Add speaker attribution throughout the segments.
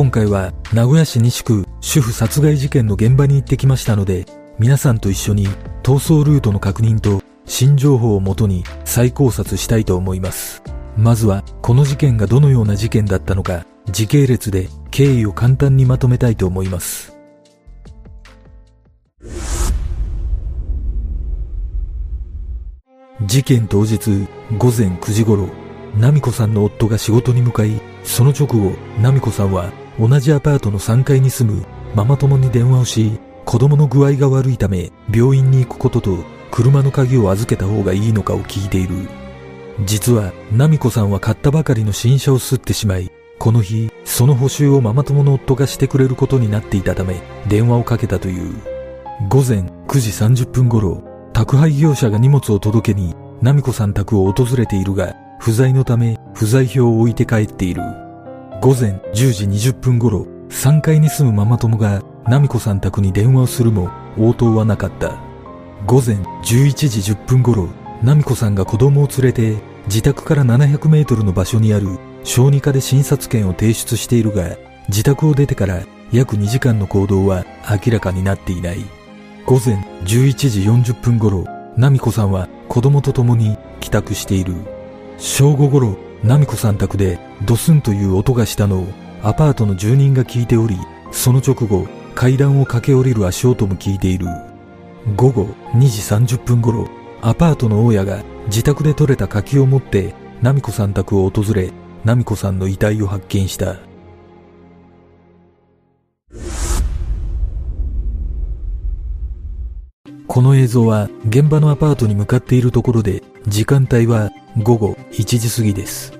Speaker 1: 今回は名古屋市西区主婦殺害事件の現場に行ってきましたので、皆さんと一緒に逃走ルートの確認と新情報をもとに再考察したいと思います。まずはこの事件がどのような事件だったのか時系列で経緯を簡単にまとめたいと思います。事件当日午前9時頃、ナミコさんの夫が仕事に向かい、その直後、ナミコさんは同じアパートの3階に住むママ友に電話をし、子供の具合が悪いため病院に行くことと車の鍵を預けた方がいいのかを聞いている。実は、ナミコさんは買ったばかりの新車を吸ってしまい、この日、その補修をママ友の夫がしてくれることになっていたため、電話をかけたという。午前9時30分頃、宅配業者が荷物を届けに、ナミコさん宅を訪れているが、不在のため、不在票を置いて帰っている。午前10時20分頃、3階に住むママ友が、ナミコさん宅に電話をするも、応答はなかった。午前11時10分頃、ナミコさんが子供を連れて、自宅から700メートルの場所にある小児科で診察券を提出しているが、自宅を出てから約2時間の行動は明らかになっていない。午前11時40分頃、ナミコさんは子供と共に帰宅している。正午頃、ナミコさん宅でドスンという音がしたのをアパートの住人が聞いており、その直後、階段を駆け下りる足音も聞いている。午後2時30分頃、アパートの大家が自宅で採れた柿を持ってナミコさん宅を訪れ、ナミコさんの遺体を発見した。この映像は現場のアパートに向かっているところで、時間帯は午後1時過ぎです。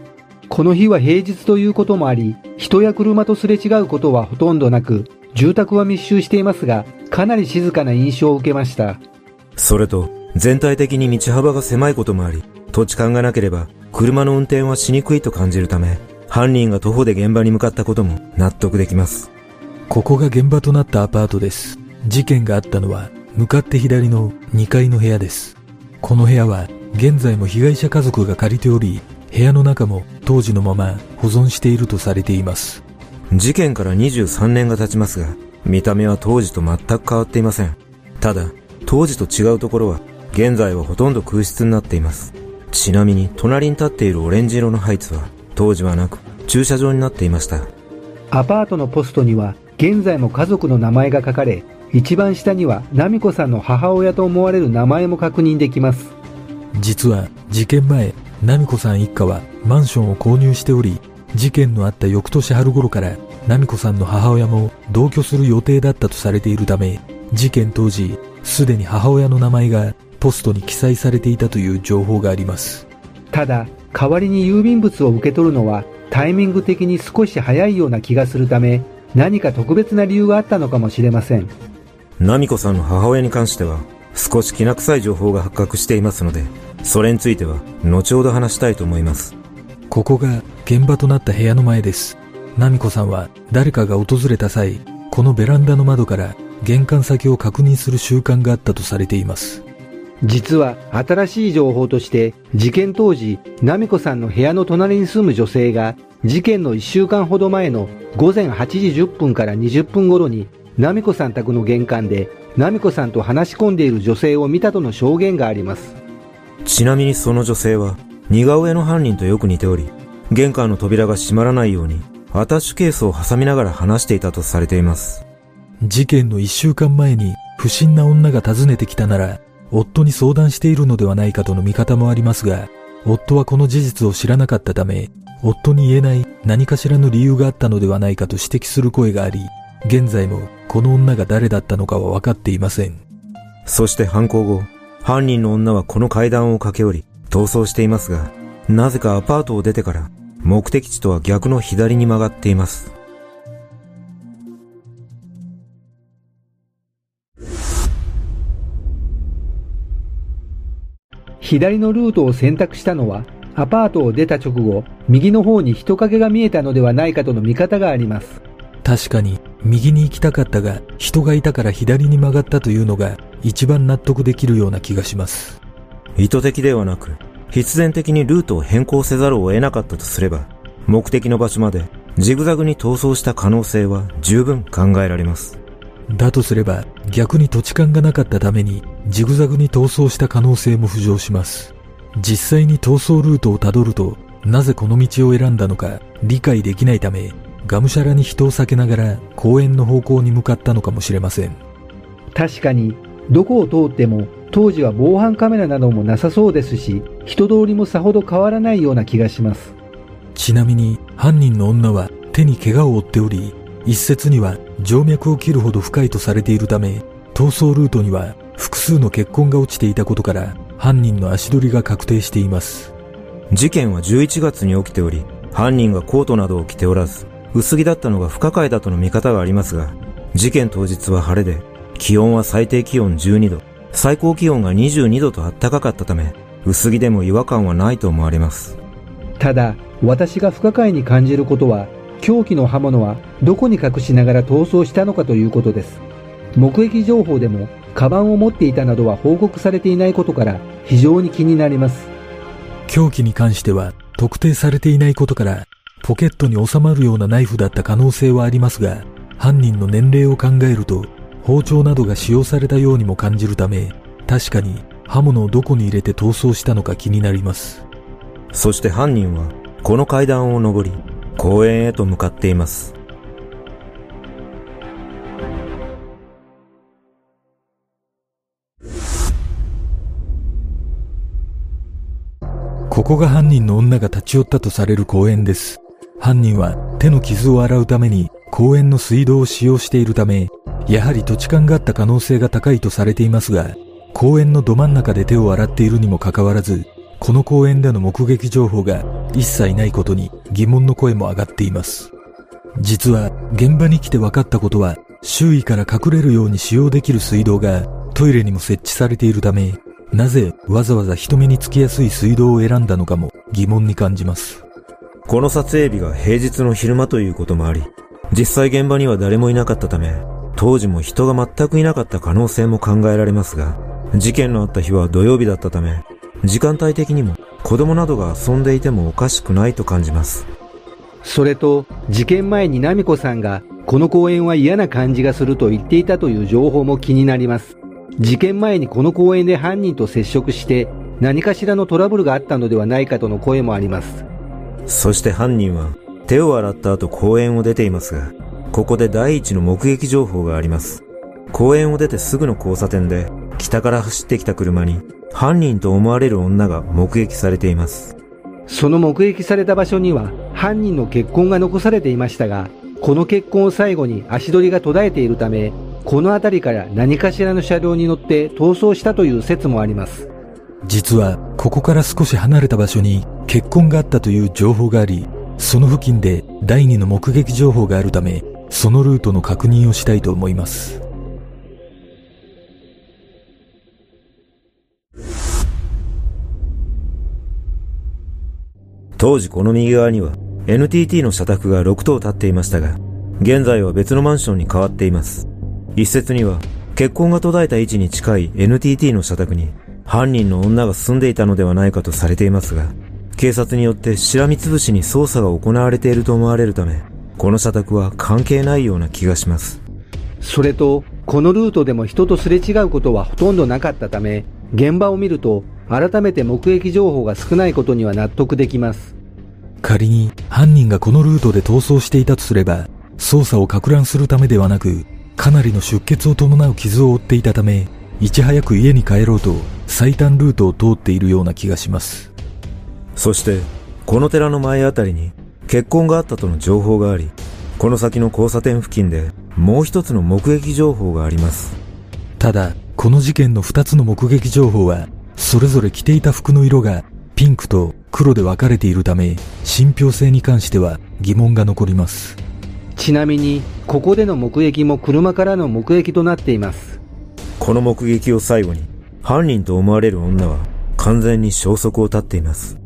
Speaker 2: この日は平日ということもあり、人や車とすれ違うことはほとんどなく、住宅は密集していますが、かなり静かな印象を受けました。
Speaker 3: それと、全体的に道幅が狭いこともあり、土地勘がなければ、車の運転はしにくいと感じるため、犯人が徒歩で現場に向かったことも納得できます。
Speaker 1: ここが現場となったアパートです。事件があったのは向かって左の2階の部屋です。この部屋は現在も被害者家族が借りており、部屋の中も当時のまま保存しているとされています。
Speaker 3: 事件から23年が経ちますが、見た目は当時と全く変わっていません。ただ、当時と違うところは、現在はほとんど空室になっています。ちなみに、隣に立っているオレンジ色のハイツは、当時はなく、駐車場になっていました。
Speaker 2: アパートのポストには、現在も家族の名前が書かれ、一番下には奈美子さんの母親と思われる名前も確認できます。
Speaker 1: 実は事件前奈美子さん一家はマンションを購入しており事件のあった翌年春頃から奈美子さんの母親も同居する予定だったとされているため事件当時すでに母親の名前がポストに記載されていたという情報があります。
Speaker 2: ただ代わりに郵便物を受け取るのはタイミング的に少し早いような気がするため何か特別な理由があったのかもしれません
Speaker 3: ナミコさんの母親に関しては、少しきな臭い情報が発覚していますので、それについては、後ほど話したいと思います。
Speaker 1: ここが現場となった部屋の前です。ナミコさんは誰かが訪れた際、このベランダの窓から玄関先を確認する習慣があったとされています。
Speaker 2: 実は新しい情報として事件当時、ナミコさんの部屋の隣に住む女性が事件の1週間ほど前の午前8時10分から20分頃に奈美子さん宅の玄関で奈美子さんと話し込んでいる女性を見たとの証言があります。
Speaker 3: ちなみにその女性は似顔絵の犯人とよく似ており玄関の扉が閉まらないようにアタッシュケースを挟みながら話していたとされています。
Speaker 1: 事件の一週間前に不審な女が訪ねてきたなら夫に相談しているのではないかとの見方もありますが夫はこの事実を知らなかったため夫に言えない何かしらの理由があったのではないかと指摘する声があり現在もこの女が誰だったのかは分かっていません。
Speaker 3: そして犯行後、犯人の女はこの階段を駆け下り、逃走していますが、なぜかアパートを出てから、目的地とは逆の左に曲がっています。
Speaker 2: 左のルートを選択したのは、アパートを出た直後、右の方に人影が見えたのではないかとの見方があります。
Speaker 1: 確かに右に行きたかったが人がいたから左に曲がったというのが一番納得できるような気がします。
Speaker 3: 意図的ではなく、必然的にルートを変更せざるを得なかったとすれば、目的の場所までジグザグに逃走した可能性は十分考えられます。
Speaker 1: だとすれば逆に土地勘がなかったためにジグザグに逃走した可能性も浮上します。実際に逃走ルートをたどるとなぜこの道を選んだのか理解できないためがむしゃらに人を避けながら公園の方向に向かったのかもしれません。
Speaker 2: 確かにどこを通っても当時は防犯カメラなどもなさそうですし人通りもさほど変わらないような気がします
Speaker 1: ちなみに犯人の女は手に怪我を負っており一説には静脈を切るほど深いとされているため逃走ルートには複数の血痕が落ちていたことから犯人の足取りが確定しています
Speaker 3: 事件は11月に起きており犯人がコートなどを着ておらず薄着だったのが不可解だとの見方がありますが事件当日は晴れで気温は最低気温12度、最高気温が22度と暖かかったため、薄着でも違和感はないと思われます。
Speaker 2: ただ、私が不可解に感じることは、凶器の刃物はどこに隠しながら逃走したのかということです。目撃情報でも、カバンを持っていたなどは報告されていないことから非常に気になります。
Speaker 1: 凶器に関しては特定されていないことから、ポケットに収まるようなナイフだった可能性はありますが、犯人の年齢を考えると包丁などが使用されたようにも感じるため、確かに刃物をどこに入れて逃走したのか気になります。
Speaker 3: そして犯人は、この階段を上り、公園へと向かっています。
Speaker 1: ここが犯人の女が立ち寄ったとされる公園です。犯人は手の傷を洗うために公園の水道を使用しているため、やはり土地勘があった可能性が高いとされていますが、公園のど真ん中で手を洗っているにもかかわらず、この公園での目撃情報が一切ないことに疑問の声も上がっています。実は現場に来て分かったことは、周囲から隠れるように使用できる水道がトイレにも設置されているため、なぜわざわざ人目につきやすい水道を選んだのかも疑問に感じます。
Speaker 3: この撮影日が平日の昼間ということもあり、実際現場には誰もいなかったため、当時も人が全くいなかった可能性も考えられますが、事件のあった日は土曜日だったため、時間帯的にも子供などが遊んでいてもおかしくないと感じます。
Speaker 2: それと、事件前にナミコさんが、この公園は嫌な感じがすると言っていたという情報も気になります。事件前にこの公園で犯人と接触して、何かしらのトラブルがあったのではないかとの声もあります。
Speaker 3: そして犯人は、手を洗った後公園を出ていますが、ここで第一の目撃情報があります。公園を出てすぐの交差点で、北から走ってきた車に、犯人と思われる女が目撃されています。
Speaker 2: その目撃された場所には、犯人の血痕が残されていましたが、この血痕を最後に足取りが途絶えているため、この辺りから何かしらの車両に乗って逃走したという説もあります。
Speaker 1: 実は、ここから少し離れた場所に血痕があったという情報があり、その付近で第二の目撃情報があるため、そのルートの確認をしたいと思います。
Speaker 3: 当時この右側には NTT の社宅が6棟建っていましたが、現在は別のマンションに変わっています。一説には、結婚が途絶えた位置に近い NTT の社宅に犯人の女が住んでいたのではないかとされていますが、警察によってしらみつぶしに捜査が行われていると思われるため、この社宅は関係ないような気がします。
Speaker 2: それと、このルートでも人とすれ違うことはほとんどなかったため、現場を見ると改めて目撃情報が少ないことには納得できます。
Speaker 1: 仮に犯人がこのルートで逃走していたとすれば、捜査を攪乱するためではなく、かなりの出血を伴う傷を負っていたため、いち早く家に帰ろうと最短ルートを通っているような気がします。
Speaker 3: そして、この寺の前あたりに結婚があったとの情報があり、この先の交差点付近でもう一つの目撃情報があります。
Speaker 1: ただ、この事件の二つの目撃情報は、それぞれ着ていた服の色がピンクと黒で分かれているため、信憑性に関しては疑問が残ります。
Speaker 2: ちなみに、ここでの目撃も車からの目撃となっています。
Speaker 3: この目撃を最後に、犯人と思われる女は完全に消息を絶っています。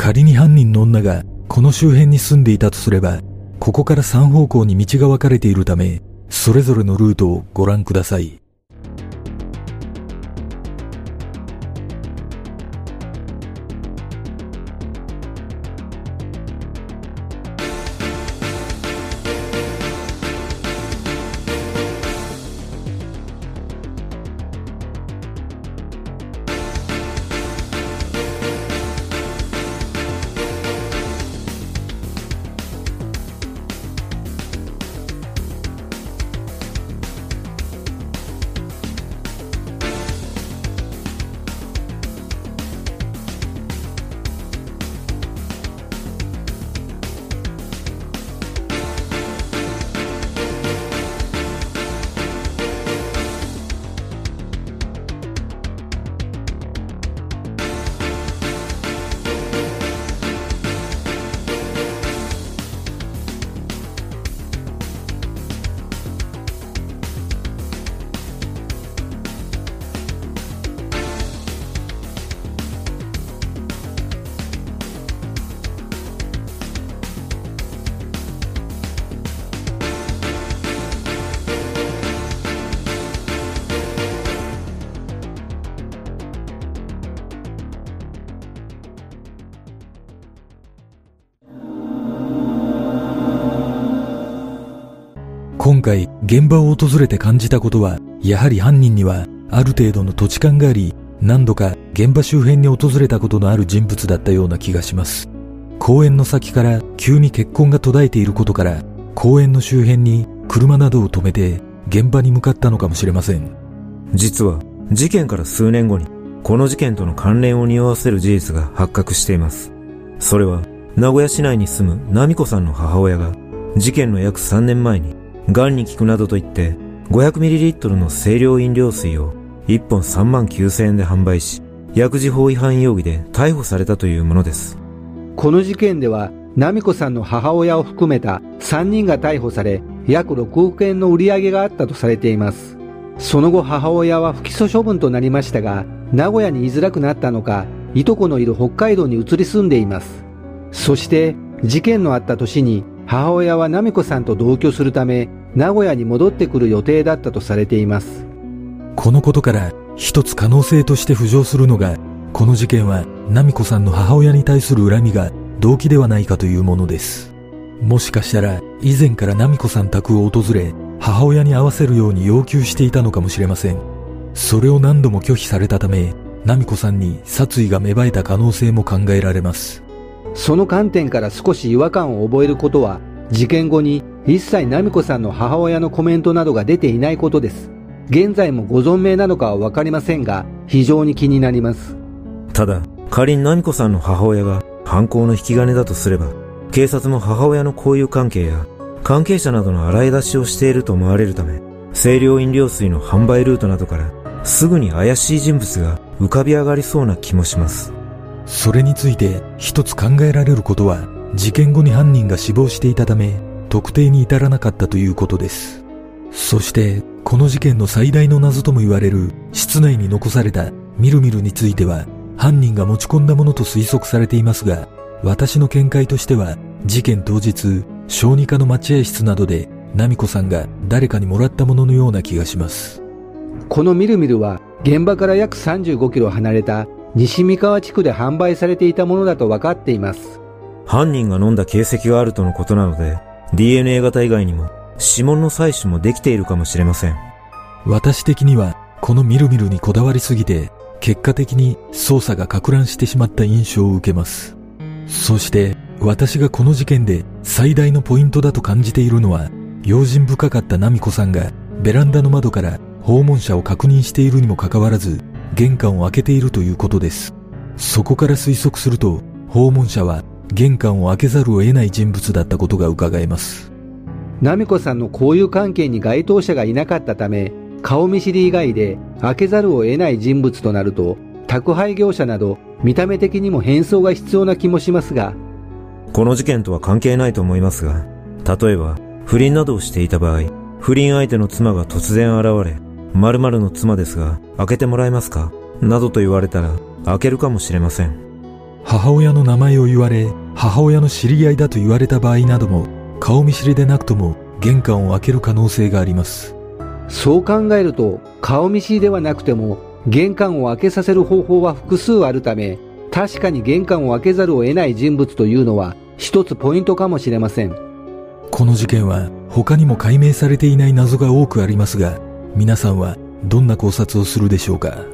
Speaker 1: 仮に犯人の女がこの周辺に住んでいたとすれば、ここから3方向に道が分かれているため、それぞれのルートをご覧ください。現場を訪れて感じたことは、やはり犯人にはある程度の土地勘があり、何度か現場周辺に訪れたことのある人物だったような気がします。公園の先から急に血痕が途絶えていることから、公園の周辺に車などを止めて現場に向かったのかもしれません。
Speaker 3: 実は事件から数年後にこの事件との関連を匂わせる事実が発覚しています。それは名古屋市内に住むナミコさんの母親が事件の約3年前に癌に効くなどと言って 500ml の清涼飲料水を1本3万9000円で販売し薬事法違反容疑で逮捕されたというものです。
Speaker 2: この事件ではナミコさんの母親を含めた3人が逮捕され約6億円の売り上げがあったとされています。その後母親は不起訴処分となりましたが名古屋に居づらくなったのかいとこのいる北海道に移り住んでいます。そして事件のあった年に母親はナミコさんと同居するため名古屋に戻ってくる予定だったとされています。
Speaker 1: このことから一つ可能性として浮上するのがこの事件はナミコさんの母親に対する恨みが動機ではないかというものです。もしかしたら以前からナミコさん宅を訪れ母親に会わせるように要求していたのかもしれません。それを何度も拒否されたためナミコさんに殺意が芽生えた可能性も考えられます。
Speaker 2: その観点から少し違和感を覚えることは、事件後に一切ナミコさんの母親のコメントなどが出ていないことです。現在もご存命なのかはわかりませんが、非常に気になります。
Speaker 3: ただ、仮にナミコさんの母親が犯行の引き金だとすれば、警察も母親の交友関係や関係者などの洗い出しをしていると思われるため、清涼飲料水の販売ルートなどからすぐに怪しい人物が浮かび上がりそうな気もします。
Speaker 1: それについて一つ考えられることは、事件後に犯人が死亡していたため、特定に至らなかったということです。そして、この事件の最大の謎とも言われる、室内に残されたミルミルについては、犯人が持ち込んだものと推測されていますが、私の見解としては、事件当日、小児科の待合室などで、ナミコさんが誰かにもらったもののような気がします。
Speaker 2: このミルミルは現場から約35キロ離れた西三河地区で販売されていたものだと分かっています。
Speaker 3: 犯人が飲んだ形跡があるとのことなので、DNA 型以外にも指紋の採取もできているかもしれません。
Speaker 1: 私的にはこのミルミルにこだわりすぎて、結果的に捜査が攪乱してしまった印象を受けます。そして私がこの事件で最大のポイントだと感じているのは、用心深かったナミコさんがベランダの窓から訪問者を確認しているにもかかわらず、玄関を開けているということです。そこから推測すると、訪問者は玄関を開けざるを得ない人物だったことが伺えます。
Speaker 2: ナミコさんの交友関係に該当者がいなかったため、顔見知り以外で開けざるを得ない人物となると、宅配業者など見た目的にも変装が必要な気もしますが、
Speaker 3: この事件とは関係ないと思いますが、例えば不倫などをしていた場合、不倫相手の妻が突然現れ、〇〇の妻ですが、開けてもらえますか？などと言われたら、開けるかもしれません。
Speaker 1: 母親の名前を言われ、母親の知り合いだと言われた場合なども、顔見知りでなくとも、玄関を開ける可能性があります。
Speaker 2: そう考えると、顔見知りではなくても、玄関を開けさせる方法は複数あるため、確かに玄関を開けざるを得ない人物というのは、一つポイントかもしれません。
Speaker 1: この事件は、他にも解明されていない謎が多くありますが、皆さんはどんな考察をするでしょうか？